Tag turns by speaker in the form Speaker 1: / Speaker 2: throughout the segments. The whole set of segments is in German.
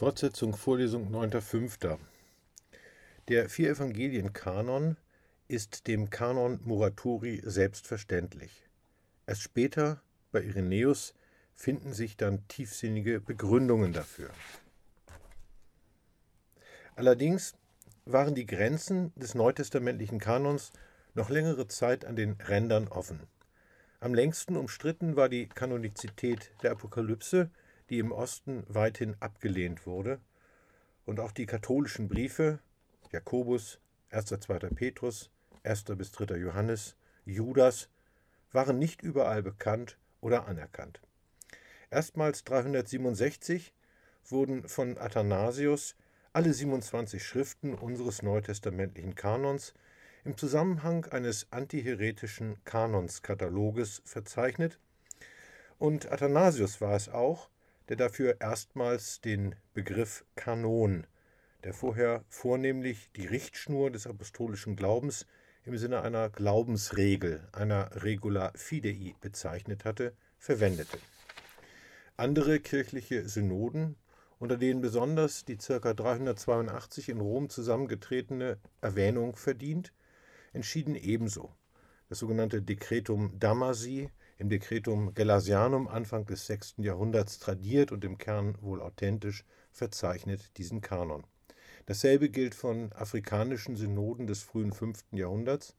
Speaker 1: Fortsetzung Vorlesung 9.5. Der vier Evangelien-Kanon ist dem Kanon Muratori selbstverständlich. Erst später, bei Irenäus, finden sich dann tiefsinnige Begründungen dafür. Allerdings waren die Grenzen des neutestamentlichen Kanons noch längere Zeit an den Rändern offen. Am längsten umstritten war die Kanonizität der Apokalypse, die im Osten weithin abgelehnt wurde, und auch die katholischen Briefe Jakobus, 1. 2. Petrus, 1. bis 3. Johannes, Judas waren nicht überall bekannt oder anerkannt. Erstmals 367 wurden von Athanasius alle 27 Schriften unseres neutestamentlichen Kanons im Zusammenhang eines antiheretischen Kanonskataloges verzeichnet, und Athanasius war es auch, der dafür erstmals den Begriff Kanon, der vorher vornehmlich die Richtschnur des apostolischen Glaubens im Sinne einer Glaubensregel, einer Regula Fidei bezeichnet hatte, verwendete. Andere kirchliche Synoden, unter denen besonders die ca. 382 in Rom zusammengetretene Erwähnung verdient, entschieden ebenso. Das sogenannte Decretum Damasi, im Decretum Gelasianum Anfang des 6. Jahrhunderts tradiert und im Kern wohl authentisch, verzeichnet diesen Kanon. Dasselbe gilt von afrikanischen Synoden des frühen 5. Jahrhunderts,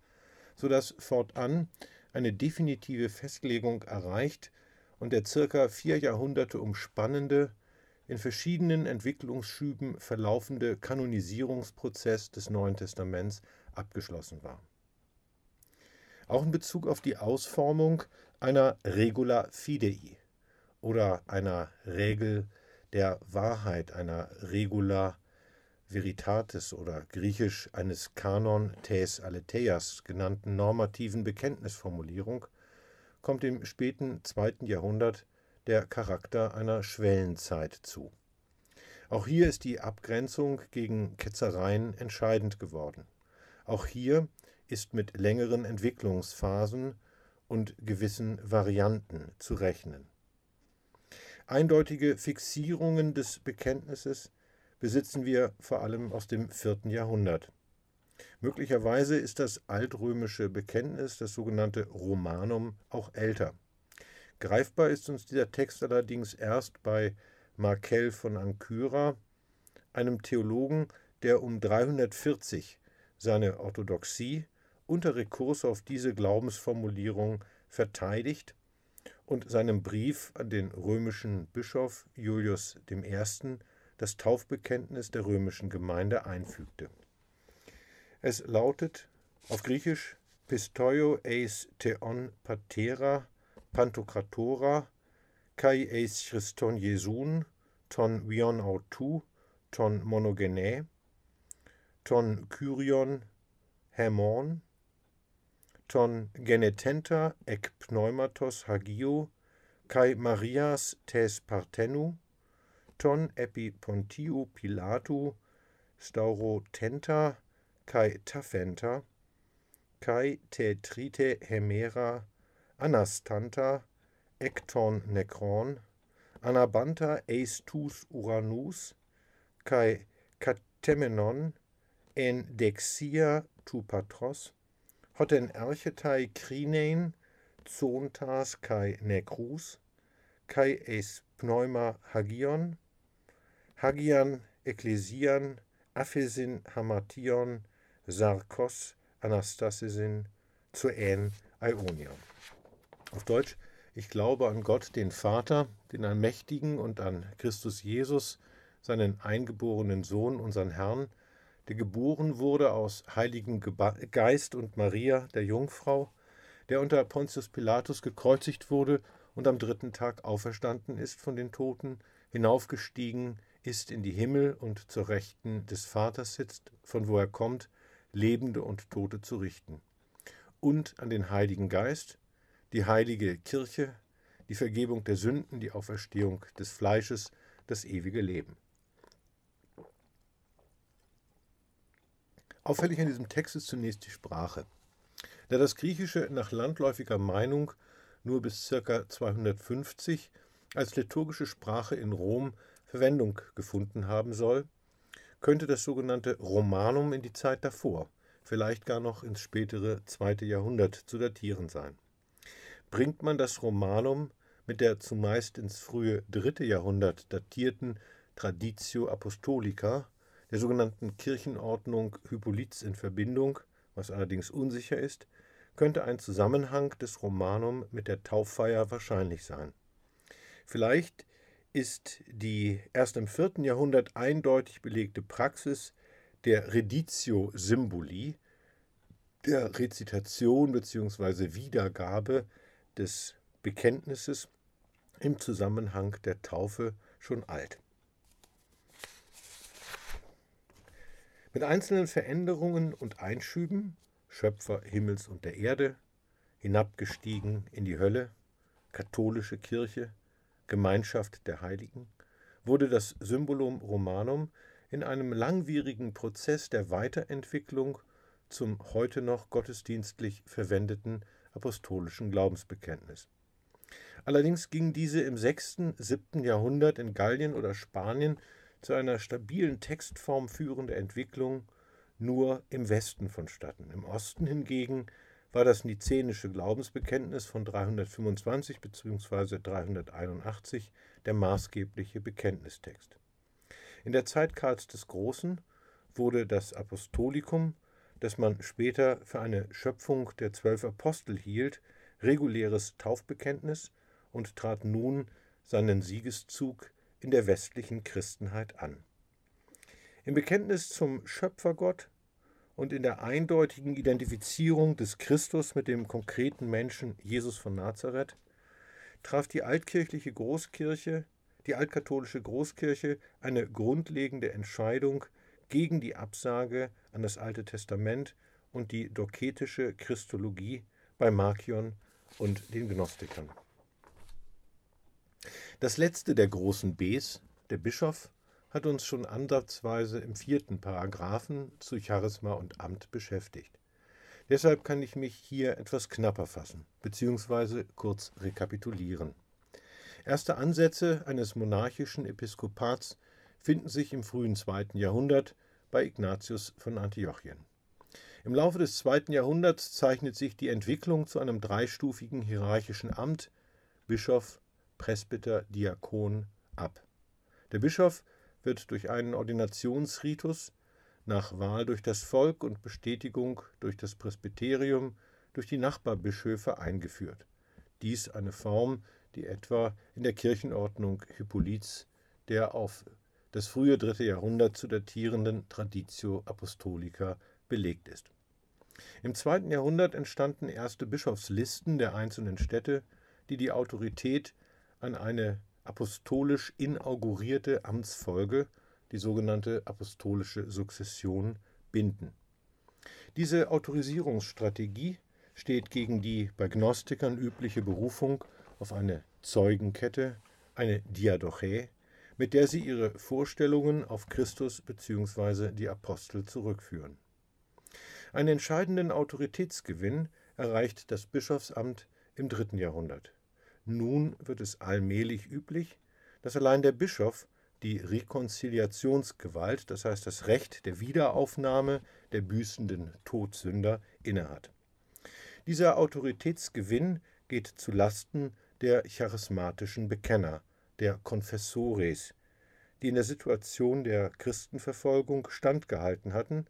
Speaker 1: so dass fortan eine definitive Festlegung erreicht und der circa vier Jahrhunderte umspannende, in verschiedenen Entwicklungsschüben verlaufende Kanonisierungsprozess des Neuen Testaments abgeschlossen war. Auch in Bezug auf die Ausformung einer Regula Fidei oder einer Regel der Wahrheit, einer Regula Veritatis oder griechisch eines Kanon tes Aleteias genannten normativen Bekenntnisformulierung kommt im späten zweiten Jahrhundert der Charakter einer Schwellenzeit zu. Auch hier ist die Abgrenzung gegen Ketzereien entscheidend geworden. Auch hier ist mit längeren Entwicklungsphasen und gewissen Varianten zu rechnen. Eindeutige Fixierungen des Bekenntnisses besitzen wir vor allem aus dem vierten Jahrhundert. Möglicherweise ist das altrömische Bekenntnis, das sogenannte Romanum, auch älter. Greifbar ist uns dieser Text allerdings erst bei Markel von Ancyra, einem Theologen, der um 340 seine Orthodoxie unter Rekurs auf diese Glaubensformulierung verteidigt und seinem Brief an den römischen Bischof Julius I. das Taufbekenntnis der römischen Gemeinde einfügte. Es lautet auf Griechisch Pistoio eis theon patera pantokratora kai eis Christon Jesun ton vion autu ton monogene ton kyrion hemon ton genetenta ec pneumatos hagio, cae Marias tes partenu, ton epi Pontiu Pilatu, staurotenta cae tafenta, cae te trite hemera, anastanta, ecton necron, anabanta eis tus uranus, cae catemenon en dexia tu patros, hoten archetai krinein zontas kai necrus kai es pneuma hagion hagian ecclesian aphesin hamation sarkos anastasisin zu en aionion auf deutsch ich glaube an Gott, den Vater, den Allmächtigen und an Christus Jesus, seinen eingeborenen Sohn, unseren Herrn, der geboren wurde aus Heiligen Geist und Maria, der Jungfrau, der unter Pontius Pilatus gekreuzigt wurde und am dritten Tag auferstanden ist von den Toten, hinaufgestiegen ist in die Himmel und zur Rechten des Vaters sitzt, von wo er kommt, Lebende und Tote zu richten. Und an den Heiligen Geist, die heilige Kirche, die Vergebung der Sünden, die Auferstehung des Fleisches, das ewige Leben. Auffällig an diesem Text ist zunächst die Sprache. Da das Griechische nach landläufiger Meinung nur bis ca. 250 als liturgische Sprache in Rom Verwendung gefunden haben soll, könnte das sogenannte Romanum in die Zeit davor, vielleicht gar noch ins spätere zweite Jahrhundert zu datieren sein. Bringt man das Romanum mit der zumeist ins frühe dritte Jahrhundert datierten Traditio Apostolica, der sogenannten Kirchenordnung Hippolyts in Verbindung, was allerdings unsicher ist, könnte ein Zusammenhang des Romanum mit der Tauffeier wahrscheinlich sein. Vielleicht ist die erst im vierten Jahrhundert eindeutig belegte Praxis der Reditio Symboli, der Rezitation bzw. Wiedergabe des Bekenntnisses im Zusammenhang der Taufe schon alt. Mit einzelnen Veränderungen und Einschüben, Schöpfer Himmels und der Erde, hinabgestiegen in die Hölle, katholische Kirche, Gemeinschaft der Heiligen, wurde das Symbolum Romanum in einem langwierigen Prozess der Weiterentwicklung zum heute noch gottesdienstlich verwendeten apostolischen Glaubensbekenntnis. Allerdings ging diese im 6., 7. Jahrhundert in Gallien oder Spanien zu einer stabilen Textform führende Entwicklung nur im Westen vonstatten. Im Osten hingegen war das nizenische Glaubensbekenntnis von 325 bzw. 381 der maßgebliche Bekenntnistext. In der Zeit Karls des Großen wurde das Apostolikum, das man später für eine Schöpfung der zwölf Apostel hielt, reguläres Taufbekenntnis und trat nun seinen Siegeszug in der westlichen Christenheit an. Im Bekenntnis zum Schöpfergott und in der eindeutigen Identifizierung des Christus mit dem konkreten Menschen Jesus von Nazareth traf die altkirchliche Großkirche, die altkatholische Großkirche, eine grundlegende Entscheidung gegen die Absage an das Alte Testament und die doketische Christologie bei Markion und den Gnostikern. Das letzte der großen Bs, der Bischof, hat uns schon ansatzweise im vierten Paragraphen zu Charisma und Amt beschäftigt. Deshalb kann ich mich hier etwas knapper fassen, beziehungsweise kurz rekapitulieren. Erste Ansätze eines monarchischen Episkopats finden sich im frühen zweiten Jahrhundert bei Ignatius von Antiochien. Im Laufe des zweiten Jahrhunderts zeichnet sich die Entwicklung zu einem dreistufigen hierarchischen Amt Bischof, Presbyter, Diakon ab. Der Bischof wird durch einen Ordinationsritus nach Wahl durch das Volk und Bestätigung durch das Presbyterium durch die Nachbarbischöfe eingeführt. Dies eine Form, die etwa in der Kirchenordnung Hippolyts, der auf das frühe dritte Jahrhundert zu datierenden Traditio Apostolica belegt ist. Im zweiten Jahrhundert entstanden erste Bischofslisten der einzelnen Städte, die die Autorität an eine apostolisch inaugurierte Amtsfolge, die sogenannte apostolische Sukzession, binden. Diese Autorisierungsstrategie steht gegen die bei Gnostikern übliche Berufung auf eine Zeugenkette, eine Diadoche, mit der sie ihre Vorstellungen auf Christus bzw. die Apostel zurückführen. Einen entscheidenden Autoritätsgewinn erreicht das Bischofsamt im dritten Jahrhundert. Nun wird es allmählich üblich, dass allein der Bischof die Rekonziliationsgewalt, das heißt das Recht der Wiederaufnahme der büßenden Todsünder, innehat. Dieser Autoritätsgewinn geht zu Lasten der charismatischen Bekenner, der Confessores, die in der Situation der Christenverfolgung standgehalten hatten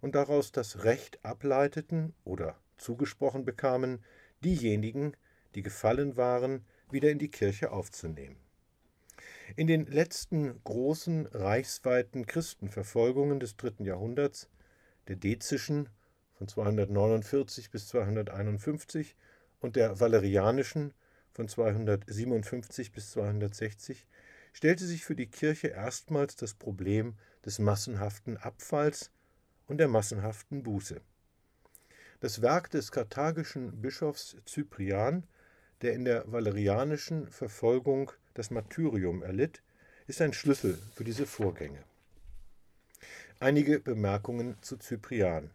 Speaker 1: und daraus das Recht ableiteten oder zugesprochen bekamen, diejenigen, die gefallen waren, wieder in die Kirche aufzunehmen. In den letzten großen reichsweiten Christenverfolgungen des dritten Jahrhunderts, der Dezischen von 249 bis 251 und der Valerianischen von 257 bis 260, stellte sich für die Kirche erstmals das Problem des massenhaften Abfalls und der massenhaften Buße. Das Werk des karthagischen Bischofs Cyprian der in der valerianischen Verfolgung das Martyrium erlitt, ist ein Schlüssel für diese Vorgänge. Einige Bemerkungen zu Cyprian.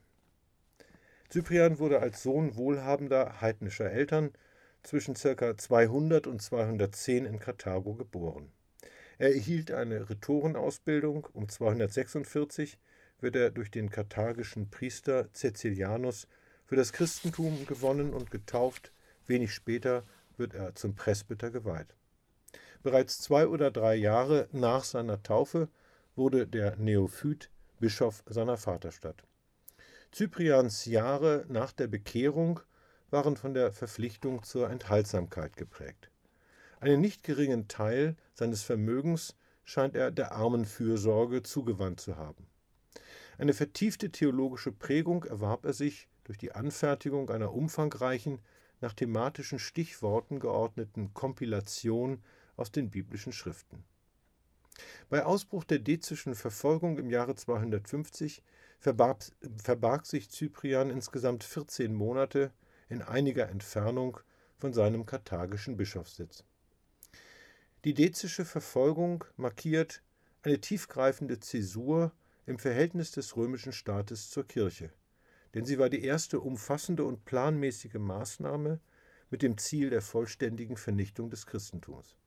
Speaker 1: Cyprian wurde als Sohn wohlhabender heidnischer Eltern zwischen ca. 200 und 210 in Karthago geboren. Er erhielt eine Rhetorenausbildung. Um 246 wird er durch den karthagischen Priester Cäcilianus für das Christentum gewonnen und getauft. Wenig später wird er zum Presbyter geweiht. Bereits zwei oder drei Jahre nach seiner Taufe wurde der Neophyt Bischof seiner Vaterstadt. Cyprians Jahre nach der Bekehrung waren von der Verpflichtung zur Enthaltsamkeit geprägt. Einen nicht geringen Teil seines Vermögens scheint er der Armenfürsorge zugewandt zu haben. Eine vertiefte theologische Prägung erwarb er sich durch die Anfertigung einer umfangreichen, nach thematischen Stichworten geordneten Kompilation aus den biblischen Schriften. Bei Ausbruch der dezischen Verfolgung im Jahre 250 verbarg, verbarg sich Cyprian insgesamt 14 Monate in einiger Entfernung von seinem karthagischen Bischofssitz. Die dezische Verfolgung markiert eine tiefgreifende Zäsur im Verhältnis des römischen Staates zur Kirche, denn sie war die erste umfassende und planmäßige Maßnahme mit dem Ziel der vollständigen Vernichtung des Christentums.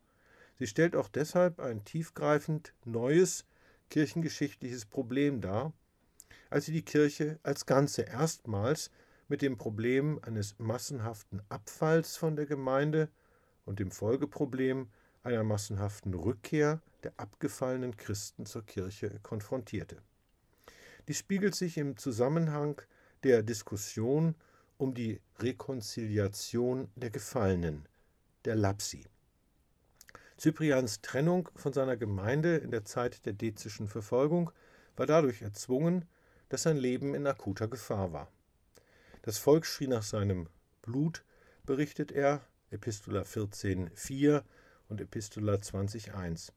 Speaker 1: Sie stellt auch deshalb ein tiefgreifend neues kirchengeschichtliches Problem dar, als sie die Kirche als Ganze erstmals mit dem Problem eines massenhaften Abfalls von der Gemeinde und dem Folgeproblem einer massenhaften Rückkehr der abgefallenen Christen zur Kirche konfrontierte. Dies spiegelt sich im Zusammenhang der Diskussion um die Rekonziliation der Gefallenen, der Lapsi. Cyprians Trennung von seiner Gemeinde in der Zeit der dezischen Verfolgung war dadurch erzwungen, dass sein Leben in akuter Gefahr war. Das Volk schrie nach seinem Blut, berichtet er, Epistola 14,4 und Epistola 20,1.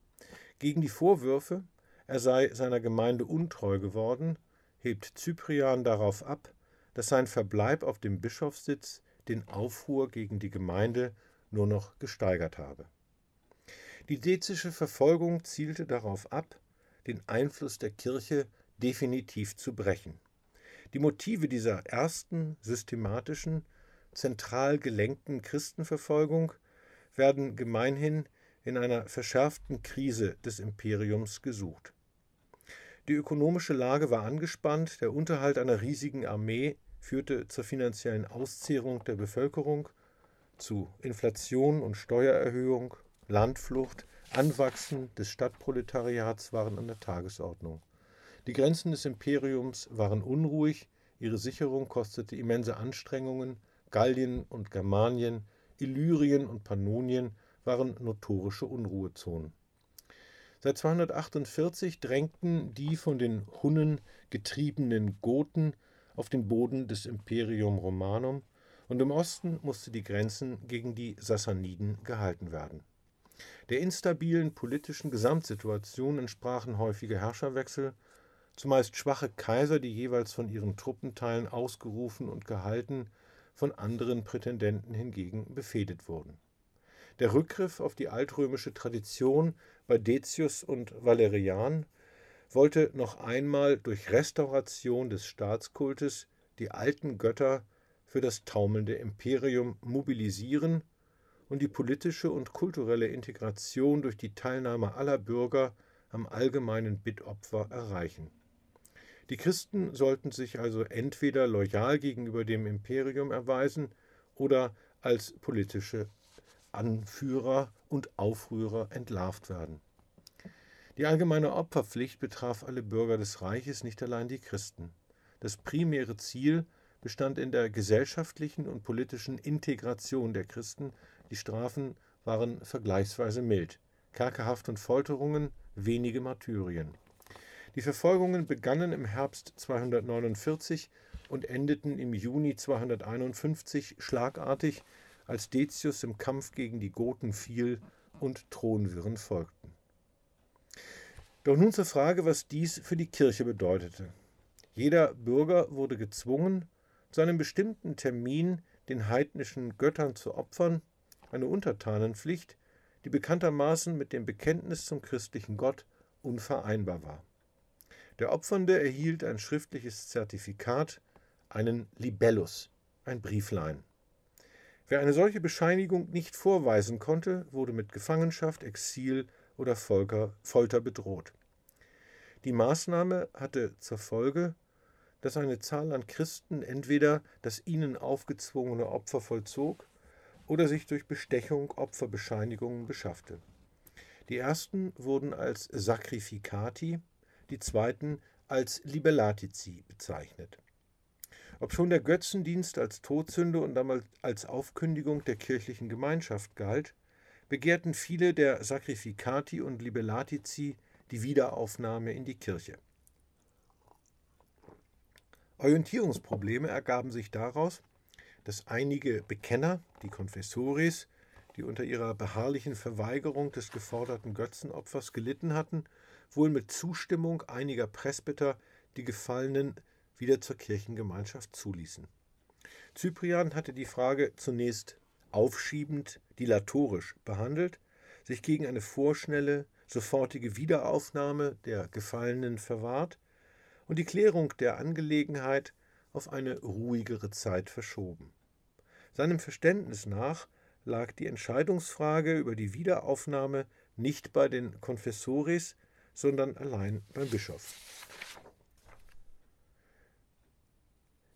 Speaker 1: Gegen die Vorwürfe, er sei seiner Gemeinde untreu geworden, hebt Cyprian darauf ab, dass sein Verbleib auf dem Bischofssitz den Aufruhr gegen die Gemeinde nur noch gesteigert habe. Die dezische Verfolgung zielte darauf ab, den Einfluss der Kirche definitiv zu brechen. Die Motive dieser ersten systematischen, zentral gelenkten Christenverfolgung werden gemeinhin in einer verschärften Krise des Imperiums gesucht. Die ökonomische Lage war angespannt, der Unterhalt einer riesigen Armee führte zur finanziellen Auszehrung der Bevölkerung, zu Inflation und Steuererhöhung, Landflucht, Anwachsen des Stadtproletariats waren an der Tagesordnung. Die Grenzen des Imperiums waren unruhig, ihre Sicherung kostete immense Anstrengungen, Gallien und Germanien, Illyrien und Pannonien waren notorische Unruhezonen. Seit 248 drängten die von den Hunnen getriebenen Goten auf den Boden des Imperium Romanum und im Osten musste die Grenzen gegen die Sassaniden gehalten werden. Der instabilen politischen Gesamtsituation entsprachen häufige Herrscherwechsel, zumeist schwache Kaiser, die jeweils von ihren Truppenteilen ausgerufen und gehalten, von anderen Prätendenten hingegen befehdet wurden. Der Rückgriff auf die altrömische Tradition bei Decius und Valerian wollte noch einmal durch Restauration des Staatskultes die alten Götter für das taumelnde Imperium mobilisieren und die politische und kulturelle Integration durch die Teilnahme aller Bürger am allgemeinen Bittopfer erreichen. Die Christen sollten sich also entweder loyal gegenüber dem Imperium erweisen oder als politische Anführer und Aufrührer entlarvt werden. Die allgemeine Opferpflicht betraf alle Bürger des Reiches, nicht allein die Christen. Das primäre Ziel bestand in der gesellschaftlichen und politischen Integration der Christen. Die Strafen waren vergleichsweise mild. Kerkerhaft und Folterungen, wenige Martyrien. Die Verfolgungen begannen im Herbst 249 und endeten im Juni 251 schlagartig, als Decius im Kampf gegen die Goten fiel und Thronwirren folgten. Doch nun zur Frage, was dies für die Kirche bedeutete. Jeder Bürger wurde gezwungen, zu einem bestimmten Termin den heidnischen Göttern zu opfern, eine Untertanenpflicht, die bekanntermaßen mit dem Bekenntnis zum christlichen Gott unvereinbar war. Der Opfernde erhielt ein schriftliches Zertifikat, einen Libellus, ein Brieflein. Wer eine solche Bescheinigung nicht vorweisen konnte, wurde mit Gefangenschaft, Exil oder Folter bedroht. Die Maßnahme hatte zur Folge, dass eine Zahl an Christen entweder das ihnen aufgezwungene Opfer vollzog oder sich durch Bestechung Opferbescheinigungen beschaffte. Die ersten wurden als Sacrificati, die zweiten als Libellatici bezeichnet. Obschon der Götzendienst als Todsünde und damals als Aufkündigung der kirchlichen Gemeinschaft galt, begehrten viele der Sacrificati und Libellatici die Wiederaufnahme in die Kirche. Orientierungsprobleme ergaben sich daraus, dass einige Bekenner, die Confessores, die unter ihrer beharrlichen Verweigerung des geforderten Götzenopfers gelitten hatten, wohl mit Zustimmung einiger Presbyter die Gefallenen wieder zur Kirchengemeinschaft zuließen. Cyprian hatte die Frage zunächst aufschiebend, dilatorisch behandelt, sich gegen eine vorschnelle, sofortige Wiederaufnahme der Gefallenen verwahrt und die Klärung der Angelegenheit auf eine ruhigere Zeit verschoben. Seinem Verständnis nach lag die Entscheidungsfrage über die Wiederaufnahme nicht bei den Confessores, sondern allein beim Bischof.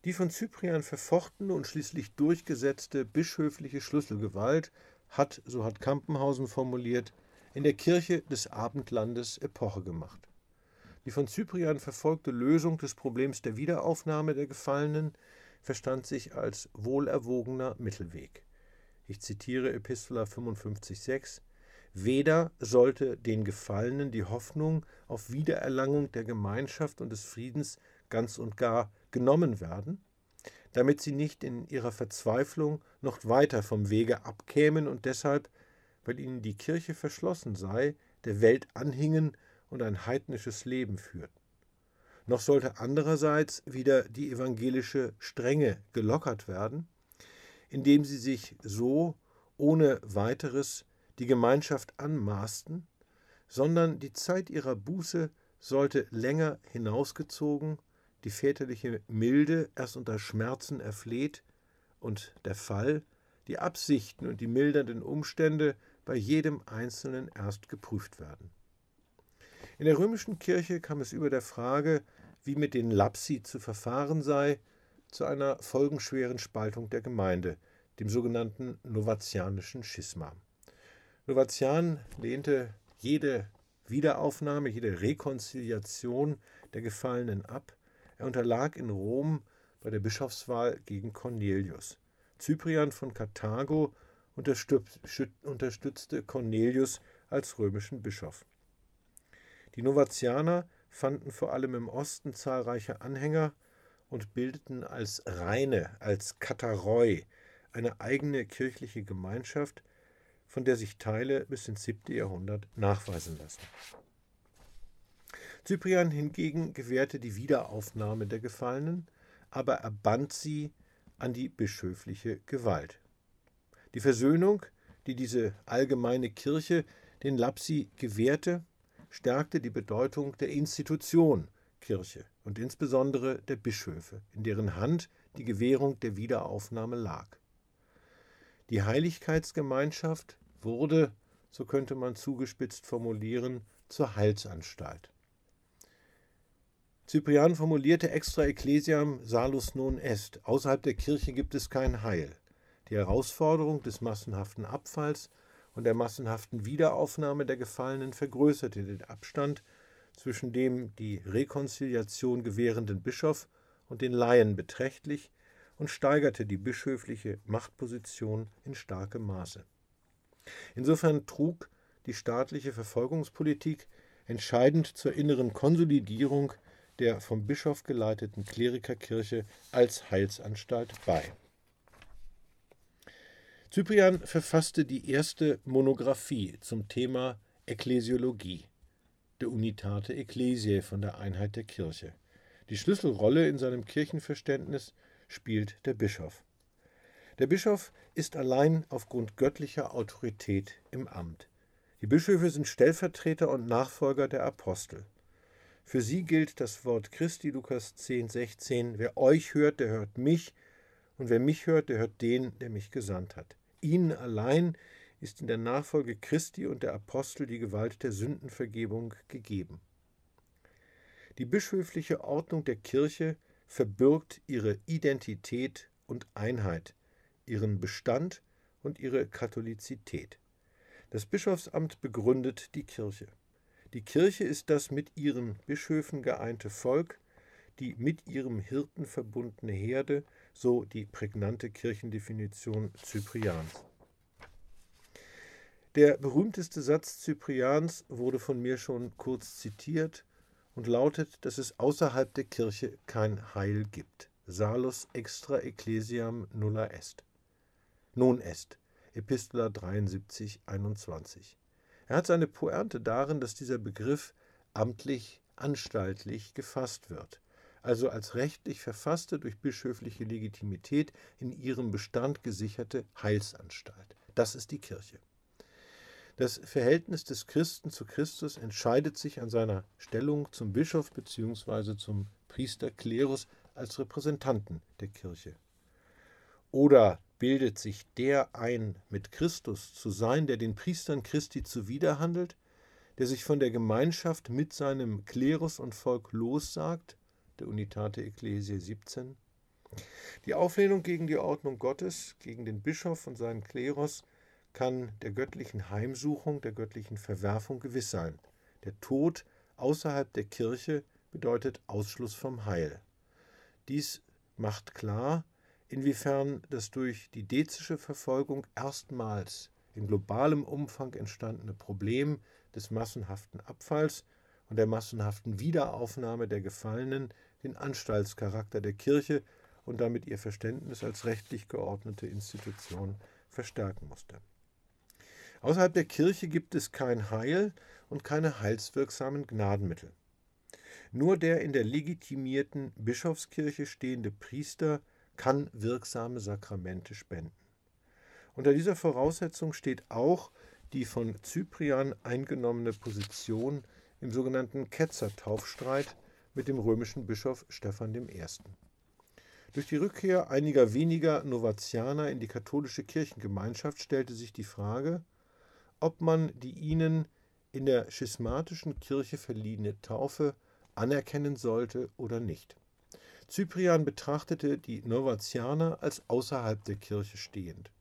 Speaker 1: Die von Cyprian verfochtene und schließlich durchgesetzte bischöfliche Schlüsselgewalt hat, so hat Kampenhausen formuliert, in der Kirche des Abendlandes Epoche gemacht. Die von Cyprian verfolgte Lösung des Problems der Wiederaufnahme der Gefallenen verstand sich als wohlerwogener Mittelweg. Ich zitiere Epistola 55,6 Weder sollte den Gefallenen die Hoffnung auf Wiedererlangung der Gemeinschaft und des Friedens ganz und gar genommen werden, damit sie nicht in ihrer Verzweiflung noch weiter vom Wege abkämen und deshalb, weil ihnen die Kirche verschlossen sei, der Welt anhingen und ein heidnisches Leben führten. Noch sollte andererseits wieder die evangelische Strenge gelockert werden, indem sie sich so ohne weiteres die Gemeinschaft anmaßten, sondern die Zeit ihrer Buße sollte länger hinausgezogen die väterliche Milde erst unter Schmerzen erfleht und der Fall, die Absichten und die mildernden Umstände bei jedem Einzelnen erst geprüft werden. In der römischen Kirche kam es über der Frage, wie mit den Lapsi zu verfahren sei, zu einer folgenschweren Spaltung der Gemeinde, dem sogenannten novatianischen Schisma. Novatian lehnte jede Wiederaufnahme, jede Rekonziliation der Gefallenen ab, er unterlag in Rom bei der Bischofswahl gegen Cornelius. Cyprian von Karthago unterstützte Cornelius als römischen Bischof. Die Novatianer fanden vor allem im Osten zahlreiche Anhänger und bildeten als Reine, als Kataroi, eine eigene kirchliche Gemeinschaft, von der sich Teile bis ins 7. Jahrhundert nachweisen lassen. Cyprian hingegen gewährte die Wiederaufnahme der Gefallenen, aber er band sie an die bischöfliche Gewalt. Die Versöhnung, die diese allgemeine Kirche den Lapsi gewährte, stärkte die Bedeutung der Institution Kirche und insbesondere der Bischöfe, in deren Hand die Gewährung der Wiederaufnahme lag. Die Heiligkeitsgemeinschaft wurde, so könnte man zugespitzt formulieren, zur Heilsanstalt. Cyprian formulierte extra ecclesiam salus non est. Außerhalb der Kirche gibt es kein Heil. Die Herausforderung des massenhaften Abfalls und der massenhaften Wiederaufnahme der Gefallenen vergrößerte den Abstand zwischen dem die Rekonziliation gewährenden Bischof und den Laien beträchtlich und steigerte die bischöfliche Machtposition in starkem Maße. Insofern trug die staatliche Verfolgungspolitik entscheidend zur inneren Konsolidierung der vom Bischof geleiteten Klerikerkirche als Heilsanstalt bei. Cyprian verfasste die erste Monographie zum Thema Ekklesiologie, der Unitate Ecclesiae von der Einheit der Kirche. Die Schlüsselrolle in seinem Kirchenverständnis spielt der Bischof. Der Bischof ist allein aufgrund göttlicher Autorität im Amt. Die Bischöfe sind Stellvertreter und Nachfolger der Apostel. Für sie gilt das Wort Christi, Lukas 10, 16. Wer euch hört, der hört mich, und wer mich hört, der hört den, der mich gesandt hat. Ihnen allein ist in der Nachfolge Christi und der Apostel die Gewalt der Sündenvergebung gegeben. Die bischöfliche Ordnung der Kirche verbirgt ihre Identität und Einheit, ihren Bestand und ihre Katholizität. Das Bischofsamt begründet die Kirche. Die Kirche ist das mit ihren Bischöfen geeinte Volk, die mit ihrem Hirten verbundene Herde, so die prägnante Kirchendefinition Cyprians. Der berühmteste Satz Cyprians wurde von mir schon kurz zitiert und lautet, dass es außerhalb der Kirche kein Heil gibt. Salus extra ecclesiam nulla est. Non est. Epistola 73, 21. Er hat seine Pointe darin, dass dieser Begriff amtlich, anstaltlich gefasst wird, also als rechtlich verfasste, durch bischöfliche Legitimität in ihrem Bestand gesicherte Heilsanstalt. Das ist die Kirche. Das Verhältnis des Christen zu Christus entscheidet sich an seiner Stellung zum Bischof bzw. zum Priesterklerus als Repräsentanten der Kirche. Oder bildet sich der ein, mit Christus zu sein, der den Priestern Christi zuwiderhandelt, der sich von der Gemeinschaft mit seinem Klerus und Volk lossagt, der Unitate Ecclesiae 17. Die Auflehnung gegen die Ordnung Gottes, gegen den Bischof und seinen Klerus kann der göttlichen Heimsuchung, der göttlichen Verwerfung gewiss sein. Der Tod außerhalb der Kirche bedeutet Ausschluss vom Heil. Dies macht klar, inwiefern das durch die dezische Verfolgung erstmals in globalem Umfang entstandene Problem des massenhaften Abfalls und der massenhaften Wiederaufnahme der Gefallenen den Anstaltscharakter der Kirche und damit ihr Verständnis als rechtlich geordnete Institution verstärken musste. Außerhalb der Kirche gibt es kein Heil und keine heilswirksamen Gnadenmittel. Nur der in der legitimierten Bischofskirche stehende Priester kann wirksame Sakramente spenden. Unter dieser Voraussetzung steht auch die von Cyprian eingenommene Position im sogenannten Ketzertaufstreit mit dem römischen Bischof Stephan I. Durch die Rückkehr einiger weniger Novatianer in die katholische Kirchengemeinschaft stellte sich die Frage, ob man die ihnen in der schismatischen Kirche verliehene Taufe anerkennen sollte oder nicht. Cyprian betrachtete die Novatianer als außerhalb der Kirche stehend.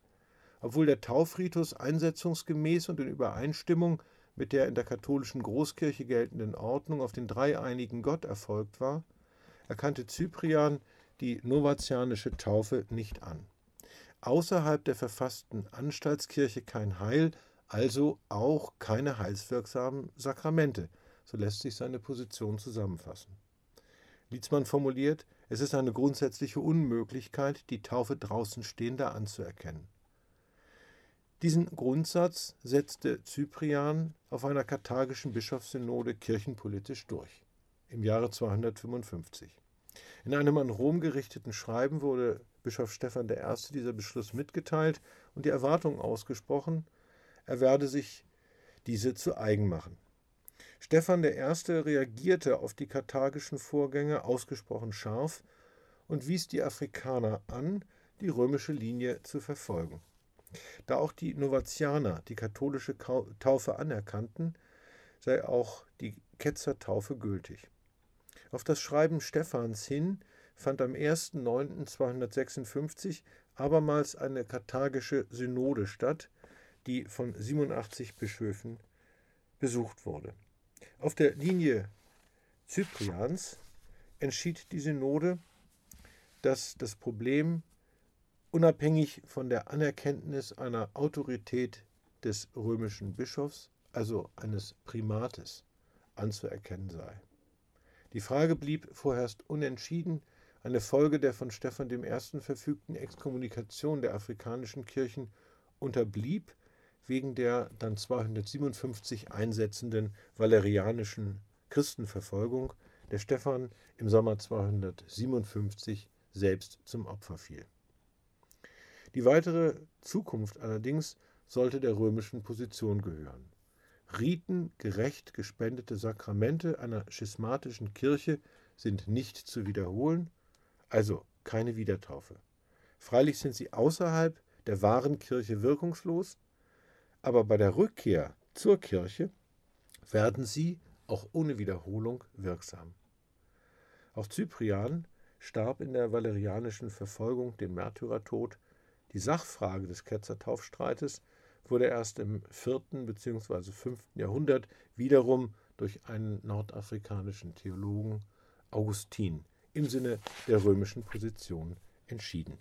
Speaker 1: Obwohl der Taufritus einsetzungsgemäß und in Übereinstimmung mit der in der katholischen Großkirche geltenden Ordnung auf den dreieinigen Gott erfolgt war, erkannte Cyprian die novatianische Taufe nicht an. Außerhalb der verfassten Anstaltskirche kein Heil, also auch keine heilswirksamen Sakramente. So lässt sich seine Position zusammenfassen. Lietzmann formuliert, es ist eine grundsätzliche Unmöglichkeit, die Taufe draußen Stehender anzuerkennen. Diesen Grundsatz setzte Cyprian auf einer karthagischen Bischofssynode kirchenpolitisch durch im Jahre 255. In einem an Rom gerichteten Schreiben wurde Bischof Stephan I. dieser Beschluss mitgeteilt und die Erwartung ausgesprochen, er werde sich diese zu eigen machen. Stephan I. reagierte auf die karthagischen Vorgänge ausgesprochen scharf und wies die Afrikaner an, die römische Linie zu verfolgen. Da auch die Novatianer die katholische Taufe anerkannten, sei auch die Ketzertaufe gültig. Auf das Schreiben Stephans hin fand am 1.9.256 abermals eine karthagische Synode statt, die von 87 Bischöfen besucht wurde. Auf der Linie Cyprians entschied die Synode, dass das Problem unabhängig von der Anerkenntnis einer Autorität des römischen Bischofs, also eines Primates, anzuerkennen sei. Die Frage blieb vorerst unentschieden, eine Folge der von Stephan I. verfügten Exkommunikation der afrikanischen Kirchen unterblieb wegen der dann 257 einsetzenden valerianischen Christenverfolgung, der Stephan im Sommer 257 selbst zum Opfer fiel. Die weitere Zukunft allerdings sollte der römischen Position gehören. Riten gerecht gespendete Sakramente einer schismatischen Kirche sind nicht zu wiederholen, also keine Wiedertaufe. Freilich sind sie außerhalb der wahren Kirche wirkungslos, aber bei der Rückkehr zur Kirche werden sie auch ohne Wiederholung wirksam. Auch Cyprian starb in der valerianischen Verfolgung den Märtyrertod. Die Sachfrage des Ketzertaufstreites wurde erst im 4. bzw. 5. Jahrhundert wiederum durch einen nordafrikanischen Theologen Augustin im Sinne der römischen Position entschieden